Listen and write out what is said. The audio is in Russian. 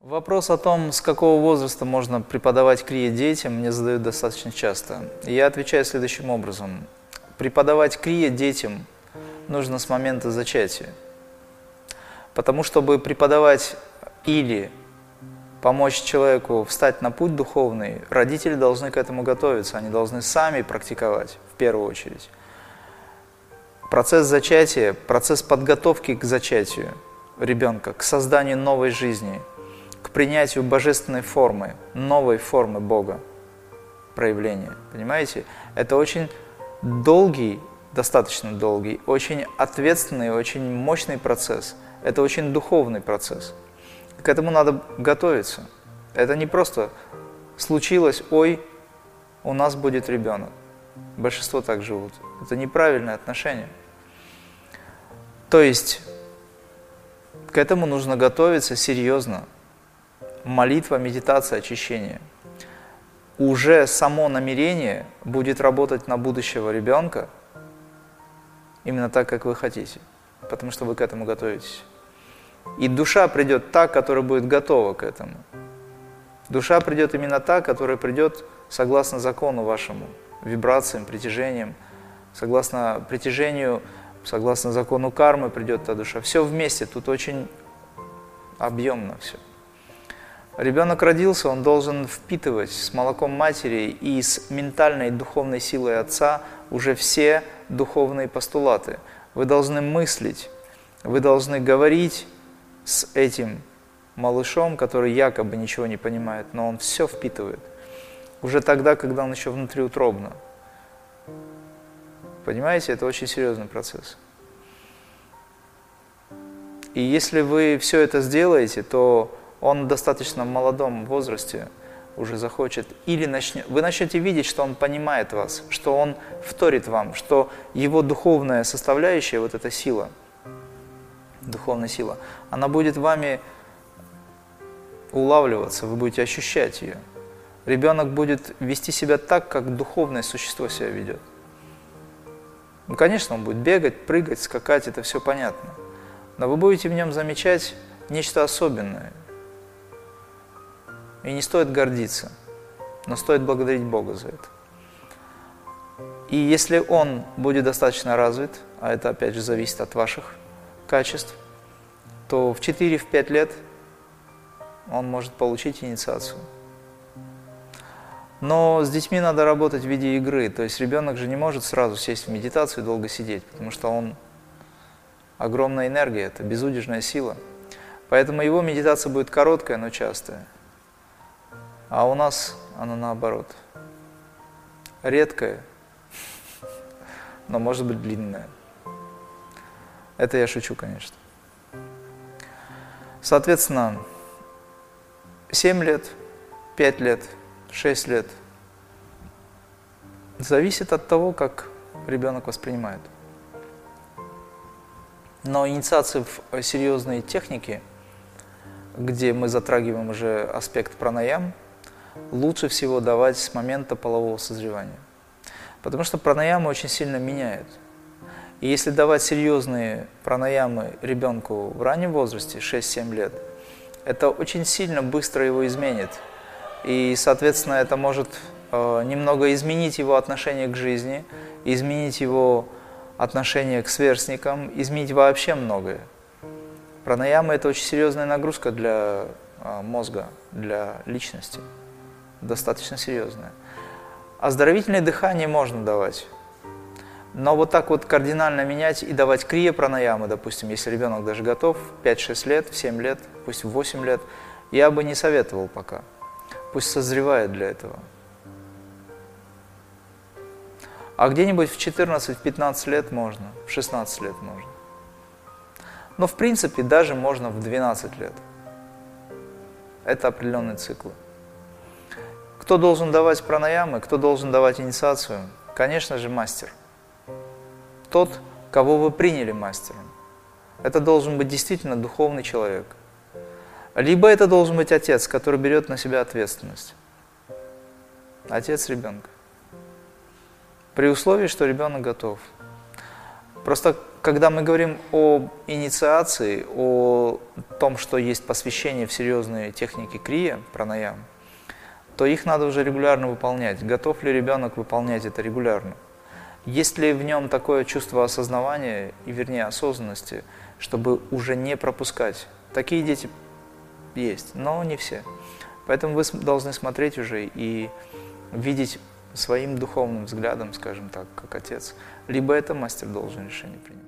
Вопрос о том, с какого возраста можно преподавать крия детям, мне задают достаточно часто. Я отвечаю следующим образом. Преподавать крия детям нужно с момента зачатия. Потому чтобы преподавать или помочь человеку встать на путь духовный, родители должны к этому готовиться, они должны сами практиковать в первую очередь. Процесс зачатия, процесс подготовки к зачатию ребенка, к созданию новой жизни, к принятию божественной формы, новой формы Бога, проявления. Понимаете? Это очень долгий, достаточно долгий, очень ответственный, очень мощный процесс. Это очень духовный процесс. К этому надо готовиться. Это не просто случилось, ой, у нас будет ребенок. Большинство так живут. Это неправильное отношение. То есть к этому нужно готовиться серьезно. Молитва, медитация, очищение. Уже само намерение будет работать на будущего ребенка именно так, как вы хотите, потому что вы к этому готовитесь. И душа придет та, которая будет готова к этому. Душа придет именно та, которая придет согласно закону вашему, вибрациям, притяжениям, согласно притяжению, согласно закону кармы придет та душа. Все вместе, тут очень объемно все. Ребенок родился, он должен впитывать с молоком матери и с ментальной духовной силой отца уже все духовные постулаты. Вы должны мыслить, вы должны говорить, с этим малышом, который якобы ничего не понимает, но он все впитывает. Уже тогда, когда он еще внутриутробно. Понимаете, это очень серьезный процесс. И если вы все это сделаете, то он в достаточно молодом возрасте уже захочет, или начнет, вы начнете видеть, что он понимает вас, что он вторит вам, что его духовная составляющая, вот эта сила – духовная сила, она будет вами улавливаться, вы будете ощущать ее. Ребенок будет вести себя так, как духовное существо себя ведет. Ну, конечно, он будет бегать, прыгать, скакать, это все понятно. Но вы будете в нем замечать нечто особенное. И не стоит гордиться, но стоит благодарить Бога за это. И если он будет достаточно развит, а это опять же зависит от ваших качеств, то в 4-5 лет он может получить инициацию. Но с детьми надо работать в виде игры, то есть ребенок же не может сразу сесть в медитацию и долго сидеть, потому что он огромная энергия, это безудержная сила. Поэтому его медитация будет короткая, но частая. А у нас она наоборот. Редкая, но может быть длинная. Это я шучу, конечно. Соответственно, 7 лет, 5 лет, 6 лет зависит от того, как ребенок воспринимает. Но инициации в серьезные техники, где мы затрагиваем уже аспект пранаям, лучше всего давать с момента полового созревания. Потому что пранаямы очень сильно меняют – и если давать серьезные пранаямы ребенку в раннем возрасте, 6-7 лет, это очень сильно быстро его изменит. И, соответственно, это может э, немного изменить его отношение к жизни, изменить его отношение к сверстникам, изменить вообще многое. Пранаямы – это очень серьезная нагрузка для э, мозга, для личности. Достаточно серьезная. Оздоровительное дыхание можно давать. Но вот так вот кардинально менять и давать крия пранаямы, допустим, если ребенок даже готов, 5-6 лет, в 7 лет, пусть в 8 лет, я бы не советовал пока. Пусть созревает для этого. А где-нибудь в 14-15 лет можно, в 16 лет можно. Но в принципе даже можно в 12 лет. Это определенные циклы. Кто должен давать пранаямы, кто должен давать инициацию? Конечно же, мастер – тот, кого вы приняли мастером. Это должен быть действительно духовный человек. Либо это должен быть отец, который берет на себя ответственность. Отец ребенка. При условии, что ребенок готов. Просто когда мы говорим о инициации, о том, что есть посвящение в серьезные техники крия, пранаям, то их надо уже регулярно выполнять. Готов ли ребенок выполнять это регулярно? Есть ли в нем такое чувство осознавания, и вернее осознанности, чтобы уже не пропускать? Такие дети есть, но не все. Поэтому вы должны смотреть уже и видеть своим духовным взглядом, скажем так, как отец. Либо это мастер должен решение принимать.